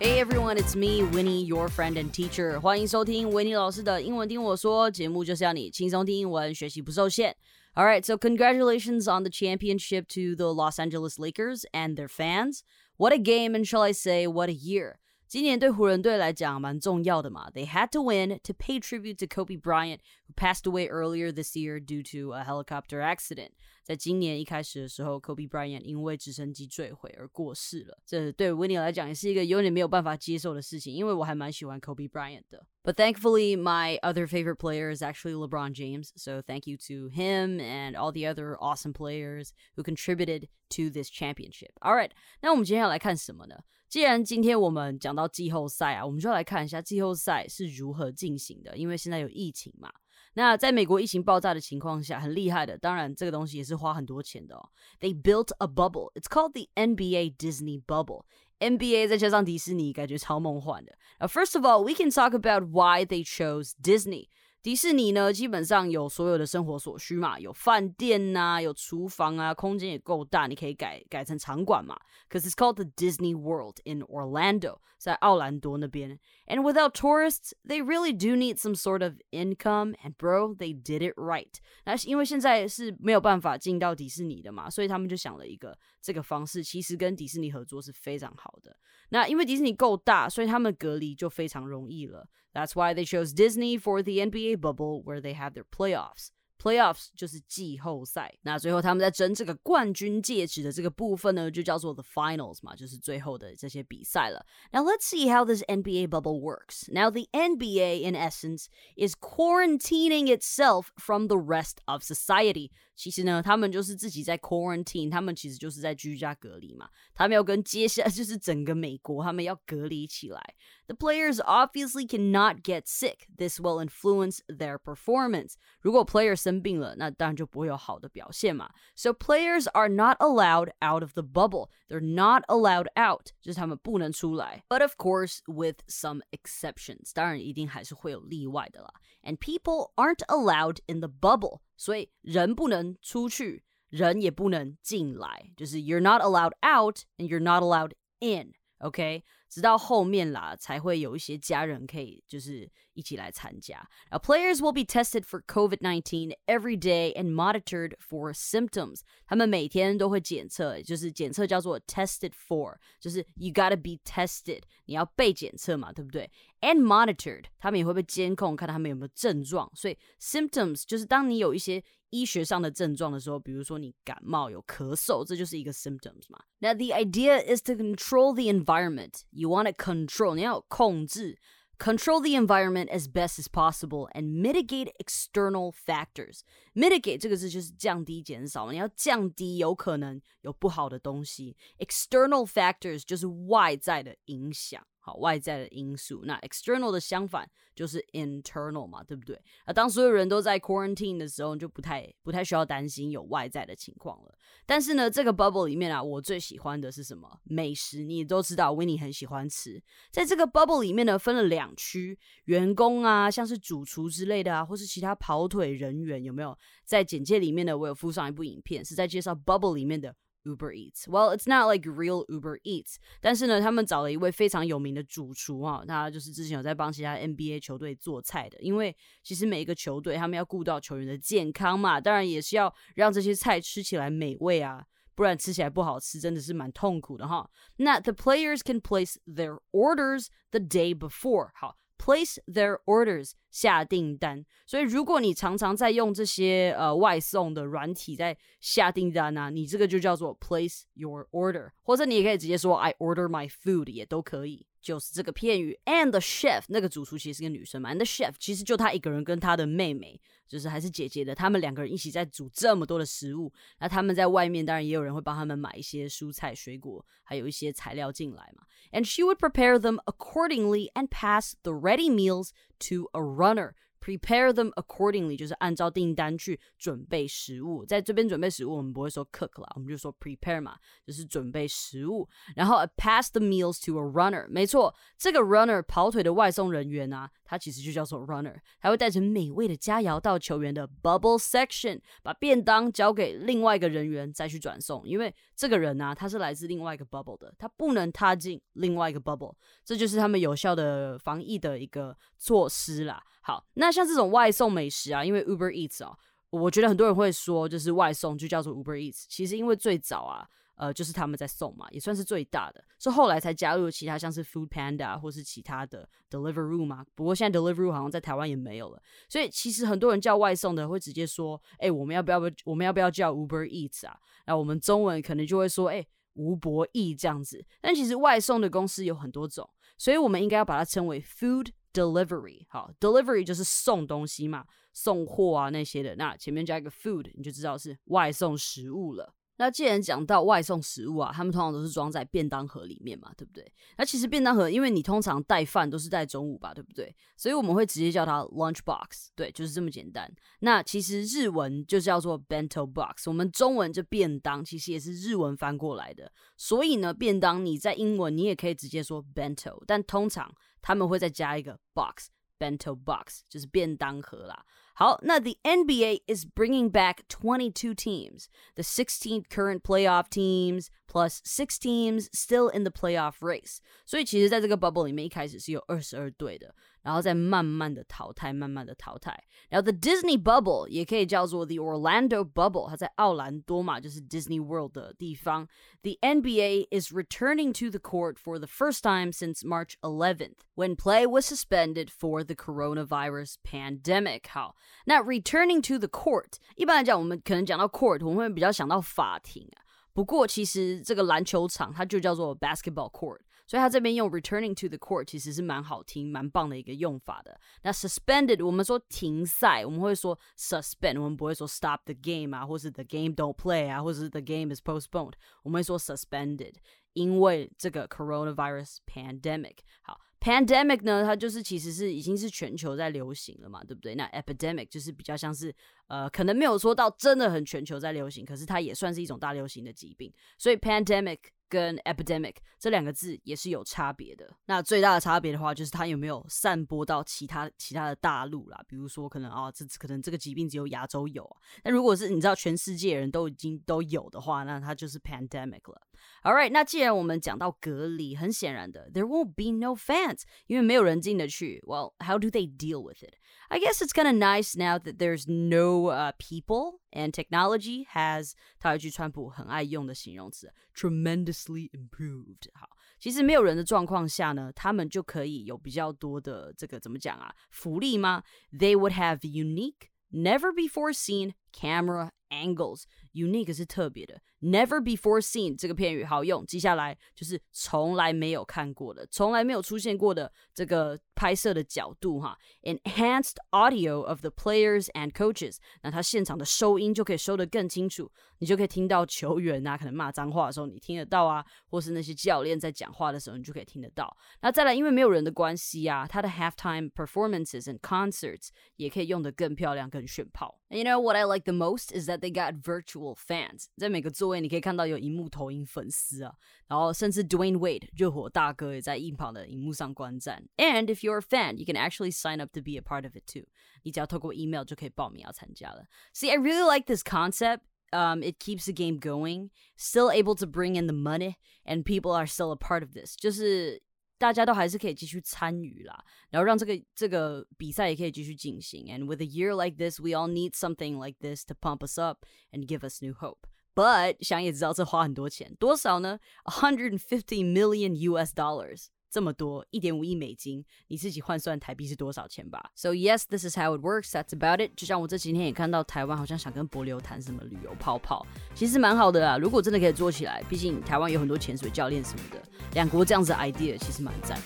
Hey everyone, it's me, Winnie, your friend and teacher. 欢迎收听维尼老师的英文听我说节目，就是要你轻松听英文，学习不受限。All right, so congratulations on the championship to the Los Angeles Lakers and their fans. What a game, and shall I say, what a year. 今年对湖人队来讲蛮重要的嘛。They had to win to pay tribute to Kobe Bryant, who passed away earlier this year due to a helicopter accident. 在今年一开始的时候，Kobe Bryant 因为直升机坠毁而过世了。这对 Winnie 来讲也是一个有点没有办法接受的事情，因为我还蛮喜欢 Kobe Bryant 的。But thankfully, my other favorite player is actually LeBron James. So thank you to him and all the other awesome players who contributed to this championship. All right，那我们接下来看什么呢？既然今天我们讲到季后赛啊，我们就来看一下季后赛是如何进行的。因为现在有疫情嘛，那在美国疫情爆炸的情况下，很厉害的。当然，这个东西也是花很多钱的哦。They built a bubble. It's called the NBA Disney bubble. NBA 再加上迪士尼，感觉超梦幻的。Now, first of all, we can talk about why they chose Disney. 迪士尼呢，基本上有所有的生活所需嘛，有饭店呐，有厨房啊，空间也够大，你可以改改成场馆嘛。Cause it's called the Disney World in Orlando，在奥兰多那边。And without tourists, they really do need some sort of income. And bro, they did it right. 那因为现在是没有办法进到迪士尼的嘛，所以他们就想了一个这个方式，其实跟迪士尼合作是非常好的。那因为迪士尼够大，所以他们隔离就非常容易了。That's why they chose Disney for the NBA bubble where they have their playoffs. Playoffs 就是季后赛，那最后他们在争这个冠军戒指的这个部分呢，就叫做 the finals 嘛，就是最后的这些比赛了。Now let's see how this NBA bubble works. Now the NBA, in essence, is quarantining itself from the rest of society. 其实呢，他们就是自己在 quarantine，他们其实就是在居家隔离嘛。他们要跟接下来就是整个美国，他们要隔离起来。The players obviously cannot get sick. This will influence their performance. 如果 player 生病了，那当然就不会有好的表现嘛。So players are not allowed out of the bubble. They're not allowed out，就是他们不能出来。But of course, with some exceptions，当然一定还是会有例外的啦。And people aren't allowed in the bubble. 所以人不能出去，人也不能进来，就是 you're not allowed out and you're not allowed in。OK， 直到后面啦，才会有一些家人可以就是一起来参加。Now players will be tested for COVID-19 every day and monitored for symptoms。他们每天都会检测，就是检测叫做 tested for，就是 you gotta be tested，你要被检测嘛，对不对？And monitored，他们也会被监控，看他们有没有症状。所以 symptoms 就是当你有一些医学上的症状的时候，比如说你感冒有咳嗽，这就是一个 symptoms 嘛。Now the idea is to control the environment. You want to control，你要控制。Control the environment as best as possible and mitigate external factors. Mitigate 这个字就是降低、减少，你要降低有可能有不好的东西。External factors 就是外在的影响。 外在的因素。那 external 的相反就是 internal 嘛，对不对？那当所有人都在 quarantine 的时候，就不太不太需要担心有外在的情况了。但是呢，这个 bubble 里面啊，我最喜欢的是什么？美食，你也都知道，Winnie 很喜欢吃。在这个 bubble 里面呢，分了两区，员工啊，像是主厨之类的啊，或是其他跑腿人员，有没有？在简介里面呢，我有附上一部影片，是在介绍 bubble 里面的。Uber Eats. Well, it's not like real Uber Eats，但是呢，他们找了一位非常有名的主厨啊，他就是之前有在帮其他 NBA 球队做菜的。因为其实每一个球队他们要顾到球员的健康嘛，当然也是要让这些菜吃起来美味啊，不然吃起来不好吃，真的是蛮痛苦的哈。那 the players can place their orders the day before，好。Place their orders 下订单，所以如果你常常在用这些呃外送的软体在下订单啊，你这个就叫做 place your order，或者你也可以直接说 I order my food 也都可以。就是这个片语，and the chef 那个主厨其实是个女生嘛，and the chef 其实就她一个人跟她的妹妹，就是还是姐姐的，他们两个人一起在煮这么多的食物。那他们在外面当然也有人会帮他们买一些蔬菜、水果，还有一些材料进来嘛。And she would prepare them accordingly and pass the ready meals to a runner。Prepare them accordingly，就是按照订单去准备食物。在这边准备食物，我们不会说 cook 啦，我们就说 prepare 嘛，就是准备食物。然后 pass the meals to a runner，没错，这个 runner 跑腿的外送人员啊，他其实就叫做 runner，他会带着美味的佳肴到球员的 bubble section，把便当交给另外一个人员再去转送。因为这个人呢，他是来自另外一个 bubble 的，他不能踏进另外一个 bubble，这就是他们有效的防疫的一个措施啦。好，那像这种外送美食啊，因为 Uber Eats 啊，我觉得很多人会说，就是外送就叫做 Uber Eats。其实因为最早啊，呃，就是他们在送嘛，也算是最大的，是后来才加入其他像是 Food Panda 或是其他的 Deliveroo 嘛。不过现在 Deliveroo 好像在台湾也没有了，所以其实很多人叫外送的会直接说，哎，我们要不要不，我们要不要叫 Uber Eats 啊？那我们中文可能就会说，哎，吴博义这样子。但其实外送的公司有很多种，所以我们应该要把它称为 Food。Delivery 好，Delivery 就是送东西嘛，送货啊那些的。那前面加一个 food，你就知道是外送食物了。那既然讲到外送食物啊，他们通常都是装在便当盒里面嘛，对不对？那其实便当盒，因为你通常带饭都是在中午吧，对不对？所以我们会直接叫它 lunch box，对，就是这么简单。那其实日文就叫做 bento box，我们中文这便当其实也是日文翻过来的。所以呢，便当你在英文你也可以直接说 bento，但通常他们会再加一个 box，bento box 就是便当盒啦。好，那 the NBA is bringing back 22 teams, the 16 current playoff teams plus six teams still in the playoff race. 所以其实在这个 bubble 里面，一开始是有二十二队的。然后再慢慢的淘汰，慢慢的淘汰。然后 the Disney Bubble 也可以叫做 the Orlando Bubble，它在奥兰多嘛，就是 Disney World 的地方。The NBA is returning to the court for the first time since March 11th, when play was suspended for the coronavirus pandemic. 好， 那 returning to the court，一般来讲，我们可能讲到 court，我们会比较想到法庭啊。不过其实这个篮球场它就叫做 basketball court。所以他这边用 returning to the court 其实是蛮好听、蛮棒的一个用法的。那 suspended 我们说停赛，我们会说 suspend，我们不会说 stop the game 啊，或是 the game don't play 啊，或者是 the game is postponed，我们会说 suspended，因为这个 coronavirus pandemic。好 ，pandemic 呢，它就是其实是已经是全球在流行了嘛，对不对？那 epidemic 就是比较像是呃，可能没有说到真的很全球在流行，可是它也算是一种大流行的疾病。所以 pandemic。跟 epidemic 这两个字也是有差别的。那最大的差别的话，就是它有没有散播到其他其他的大陆啦？比如说，可能啊，这可能这个疾病只有亚洲有啊。那如果是你知道全世界人都已经都有的话，那它就是 pandemic 了。All right，那既然我们讲到隔离，很显然的，there won't be no fans，因为没有人进得去。Well, how do they deal with it? I guess it's kind of nice now that there's no uh, people and technology has 他有一句川普很爱用的形容词 tremendously improved。好，其实没有人的状况下呢，他们就可以有比较多的这个怎么讲啊福利吗？They would have unique, never before seen camera angles. Unique 是特别的 ，never before seen 这个片语好用。接下来就是从来没有看过的，从来没有出现过的这个拍摄的角度哈。Enhanced audio of the players and coaches，那他现场的收音就可以收得更清楚，你就可以听到球员啊可能骂脏话的时候你听得到啊，或是那些教练在讲话的时候你就可以听得到。那再来，因为没有人的关系啊，他的 halftime performances and concerts 也可以用得更漂亮、更炫炮。And you know what I like the most is that they got virtual fans，在每个座 座位，你可以看到有荧幕投影粉丝啊，然后甚至 Dwyane Wade 热火大哥也在硬跑的荧幕上观战。And if you're a fan, you can actually sign up to be a part of it too. 你只要透过 email 就可以报名要参加了。See, I really like this concept. Um, it keeps the game going, still able to bring in the money, and people are still a part of this. 就是大家都还是可以继续参与啦，然后让这个这个比赛也可以继续进行。And with a year like this, we all need something like this to pump us up and give us new hope. But 想也知道这花很多钱，多少呢？150 million US dollars. 这么多，一点五亿美金，你自己换算台币是多少钱吧？So yes, this is how it works. That's about it. 就像我这几天也看到台湾好像想跟博流谈什么旅游泡泡，其实蛮好的啦。如果真的可以做起来，毕竟台湾有很多潜水教练什么的，两国这样子 idea 其实蛮赞。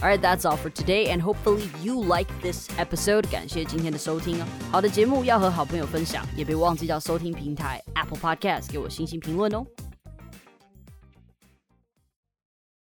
Alright, that's all for today, and hopefully you like this episode. 感谢今天的收听哦。好的节目要和好朋友分享，也别忘记到收听平台 Apple Podcast 给我星星评论哦。